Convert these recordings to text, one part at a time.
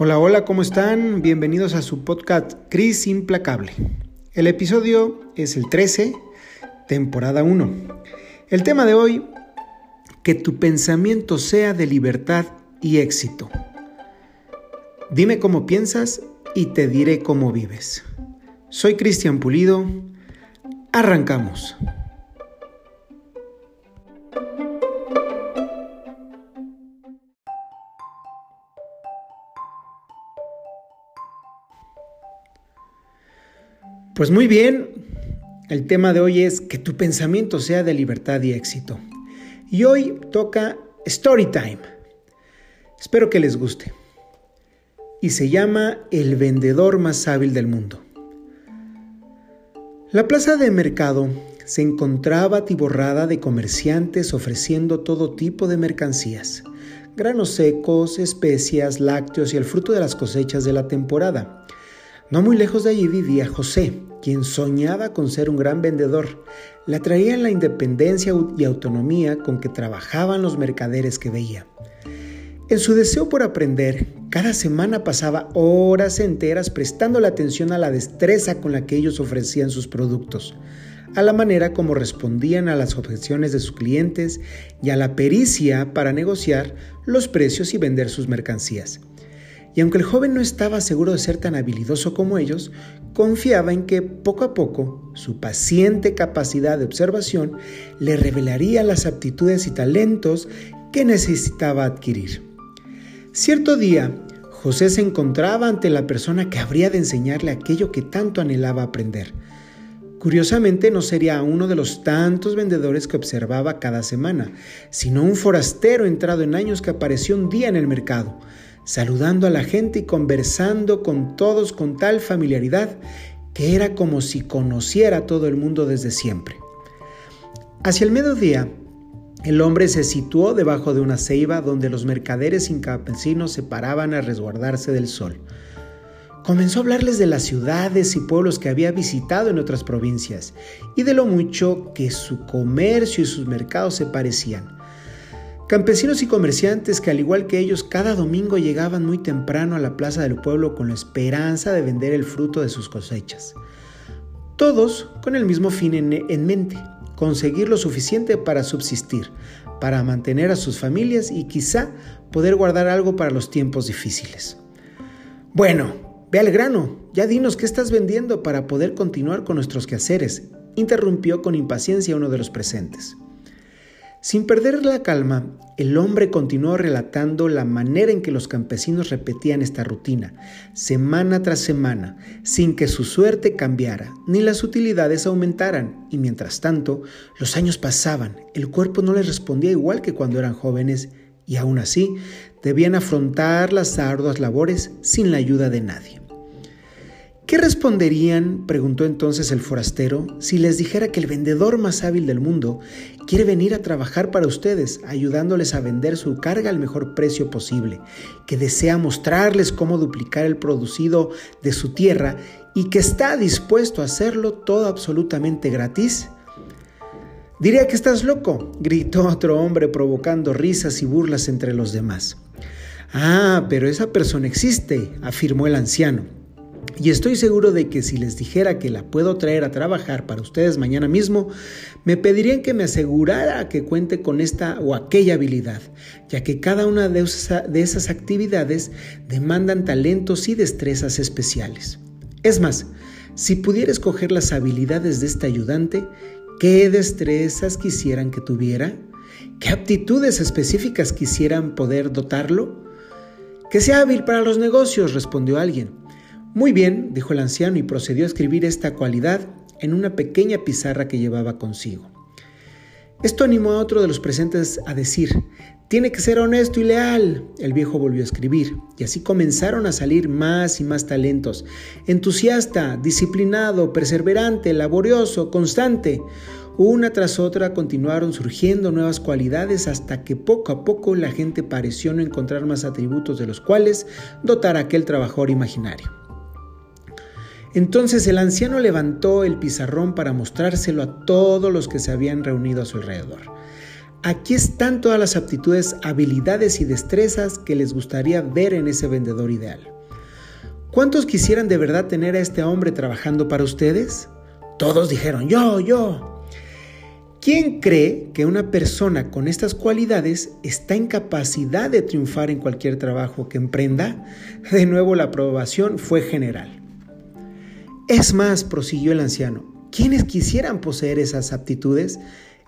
Hola, hola, ¿cómo están? Bienvenidos a su podcast Cris Implacable. El episodio es el 13, temporada 1. El tema de hoy, que tu pensamiento sea de libertad y éxito. Dime cómo piensas y te diré cómo vives. Soy Cristian Pulido. Arrancamos. Pues muy bien, el tema de hoy es que tu pensamiento sea de libertad y éxito. Y hoy toca Story Time. Espero que les guste. Y se llama El vendedor más hábil del mundo. La plaza de mercado se encontraba atiborrada de comerciantes ofreciendo todo tipo de mercancías, granos secos, especias, lácteos y el fruto de las cosechas de la temporada. No muy lejos de allí vivía José, quien soñaba con ser un gran vendedor. Le atraían la independencia y autonomía con que trabajaban los mercaderes que veía. En su deseo por aprender, cada semana pasaba horas enteras prestando la atención a la destreza con la que ellos ofrecían sus productos, a la manera como respondían a las objeciones de sus clientes y a la pericia para negociar los precios y vender sus mercancías. Y aunque el joven no estaba seguro de ser tan habilidoso como ellos, confiaba en que poco a poco su paciente capacidad de observación le revelaría las aptitudes y talentos que necesitaba adquirir. Cierto día, José se encontraba ante la persona que habría de enseñarle aquello que tanto anhelaba aprender. Curiosamente no sería uno de los tantos vendedores que observaba cada semana, sino un forastero entrado en años que apareció un día en el mercado, saludando a la gente y conversando con todos con tal familiaridad que era como si conociera a todo el mundo desde siempre. Hacia el mediodía, el hombre se situó debajo de una ceiba donde los mercaderes y campesinos se paraban a resguardarse del sol. Comenzó a hablarles de las ciudades y pueblos que había visitado en otras provincias y de lo mucho que su comercio y sus mercados se parecían. Campesinos y comerciantes que al igual que ellos cada domingo llegaban muy temprano a la plaza del pueblo con la esperanza de vender el fruto de sus cosechas. Todos con el mismo fin en, mente, conseguir lo suficiente para subsistir, para mantener a sus familias y quizá poder guardar algo para los tiempos difíciles. Bueno, ve al grano, ya dinos qué estás vendiendo para poder continuar con nuestros quehaceres, interrumpió con impaciencia uno de los presentes. Sin perder la calma, el hombre continuó relatando la manera en que los campesinos repetían esta rutina, semana tras semana, sin que su suerte cambiara, ni las utilidades aumentaran, y mientras tanto, los años pasaban, el cuerpo no les respondía igual que cuando eran jóvenes, y aún así, debían afrontar las arduas labores sin la ayuda de nadie. ¿Qué responderían, preguntó entonces el forastero, si les dijera que el vendedor más hábil del mundo quiere venir a trabajar para ustedes, ayudándoles a vender su carga al mejor precio posible, que desea mostrarles cómo duplicar el producido de su tierra y que está dispuesto a hacerlo todo absolutamente gratis? Diría que estás loco, gritó otro hombre provocando risas y burlas entre los demás. Ah, pero esa persona existe, afirmó el anciano. Y estoy seguro de que si les dijera que la puedo traer a trabajar para ustedes mañana mismo, me pedirían que me asegurara que cuente con esta o aquella habilidad, ya que cada una de, esas actividades demandan talentos y destrezas especiales. Es más, si pudiera escoger las habilidades de este ayudante, ¿qué destrezas quisieran que tuviera? ¿Qué aptitudes específicas quisieran poder dotarlo? Que sea hábil para los negocios, respondió alguien. Muy bien, dijo el anciano y procedió a escribir esta cualidad en una pequeña pizarra que llevaba consigo. Esto animó a otro de los presentes a decir, tiene que ser honesto y leal. El viejo volvió a escribir, y así comenzaron a salir más y más talentos. Entusiasta, disciplinado, perseverante, laborioso, constante. Una tras otra continuaron surgiendo nuevas cualidades hasta que poco a poco la gente pareció no encontrar más atributos de los cuales dotar a aquel trabajador imaginario. Entonces el anciano levantó el pizarrón para mostrárselo a todos los que se habían reunido a su alrededor. Aquí están todas las aptitudes, habilidades y destrezas que les gustaría ver en ese vendedor ideal. ¿Cuántos quisieran de verdad tener a este hombre trabajando para ustedes? Todos dijeron, yo, yo. ¿Quién cree que una persona con estas cualidades está en capacidad de triunfar en cualquier trabajo que emprenda? De nuevo la aprobación fue general. Es más, prosiguió el anciano, ¿quiénes quisieran poseer esas aptitudes?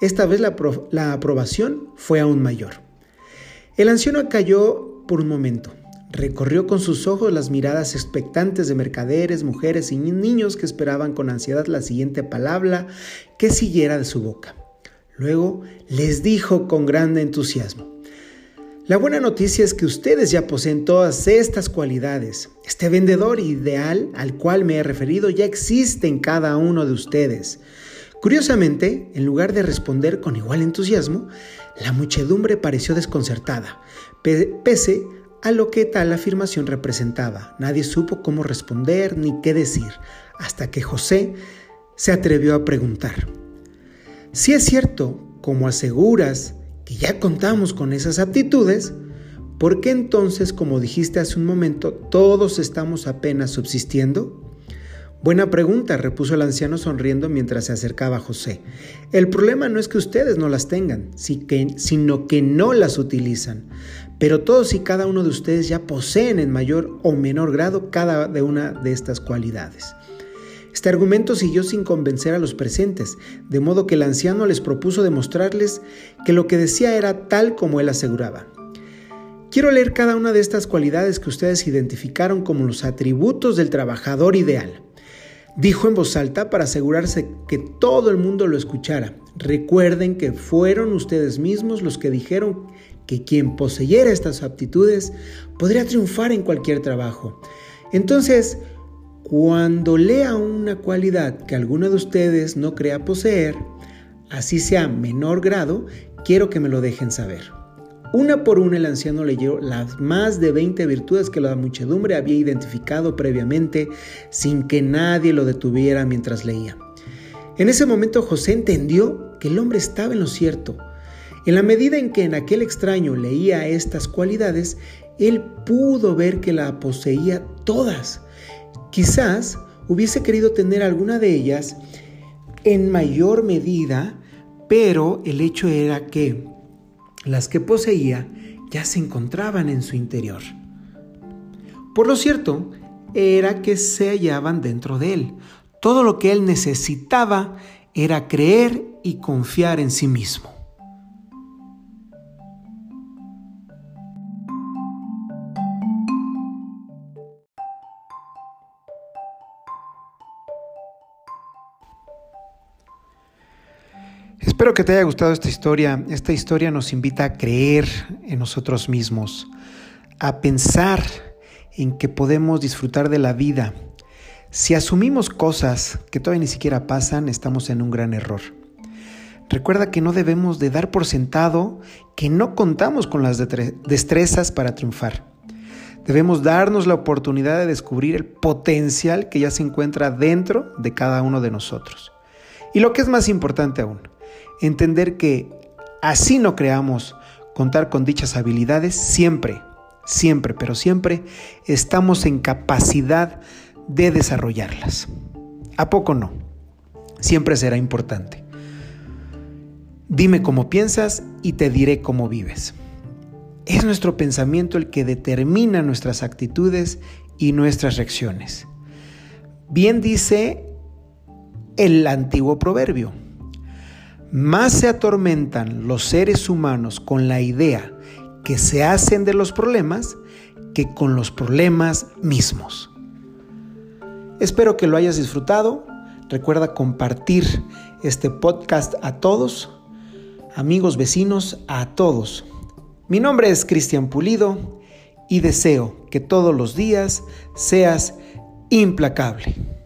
Esta vez la, la aprobación fue aún mayor. El anciano cayó por un momento. Recorrió con sus ojos las miradas expectantes de mercaderes, mujeres y niños que esperaban con ansiedad la siguiente palabra que siguiera de su boca. Luego les dijo con gran entusiasmo, la buena noticia es que ustedes ya poseen todas estas cualidades. Este vendedor ideal al cual me he referido ya existe en cada uno de ustedes. Curiosamente, en lugar de responder con igual entusiasmo, la muchedumbre pareció desconcertada, pese a lo que tal afirmación representaba. Nadie supo cómo responder ni qué decir, hasta que José se atrevió a preguntar. Si es cierto, como aseguras que ya contamos con esas aptitudes, ¿por qué entonces, como dijiste hace un momento, todos estamos apenas subsistiendo? Buena pregunta, repuso el anciano sonriendo mientras se acercaba a José. El problema no es que ustedes no las tengan, sino que no las utilizan. Pero todos y cada uno de ustedes ya poseen en mayor o menor grado cada una de estas cualidades. Este argumento siguió sin convencer a los presentes, de modo que el anciano les propuso demostrarles que lo que decía era tal como él aseguraba. Quiero leer cada una de estas cualidades que ustedes identificaron como los atributos del trabajador ideal. Dijo en voz alta para asegurarse que todo el mundo lo escuchara. Recuerden que fueron ustedes mismos los que dijeron que quien poseyera estas aptitudes podría triunfar en cualquier trabajo. Entonces, cuando lea una cualidad que alguno de ustedes no crea poseer, así sea menor grado, quiero que me lo dejen saber. Una por una el anciano leyó las más de 20 virtudes que la muchedumbre había identificado previamente sin que nadie lo detuviera mientras leía. En ese momento José entendió que el hombre estaba en lo cierto. En la medida en que en aquel extraño leía estas cualidades, él pudo ver que la poseía todas. Quizás hubiese querido tener alguna de ellas en mayor medida, pero el hecho era que las que poseía ya se encontraban en su interior. Por lo cierto, era que se hallaban dentro de él. Todo lo que él necesitaba era creer y confiar en sí mismo. Espero que te haya gustado esta historia. Esta historia nos invita a creer en nosotros mismos, a pensar en que podemos disfrutar de la vida. Si asumimos cosas que todavía ni siquiera pasan, estamos en un gran error. Recuerda que no debemos de dar por sentado que no contamos con las destrezas para triunfar. Debemos darnos la oportunidad de descubrir el potencial que ya se encuentra dentro de cada uno de nosotros. Y lo que es más importante aún, entender que así no creamos contar con dichas habilidades, siempre, siempre, pero siempre estamos en capacidad de desarrollarlas. ¿A poco no? Siempre será importante. Dime cómo piensas y te diré cómo vives. Es nuestro pensamiento el que determina nuestras actitudes y nuestras reacciones. Bien dice el antiguo proverbio, más se atormentan los seres humanos con la idea que se hacen de los problemas que con los problemas mismos. Espero que lo hayas disfrutado. Recuerda compartir este podcast a todos, amigos, vecinos, a todos. Mi nombre es Cristian Pulido y deseo que todos los días seas implacable.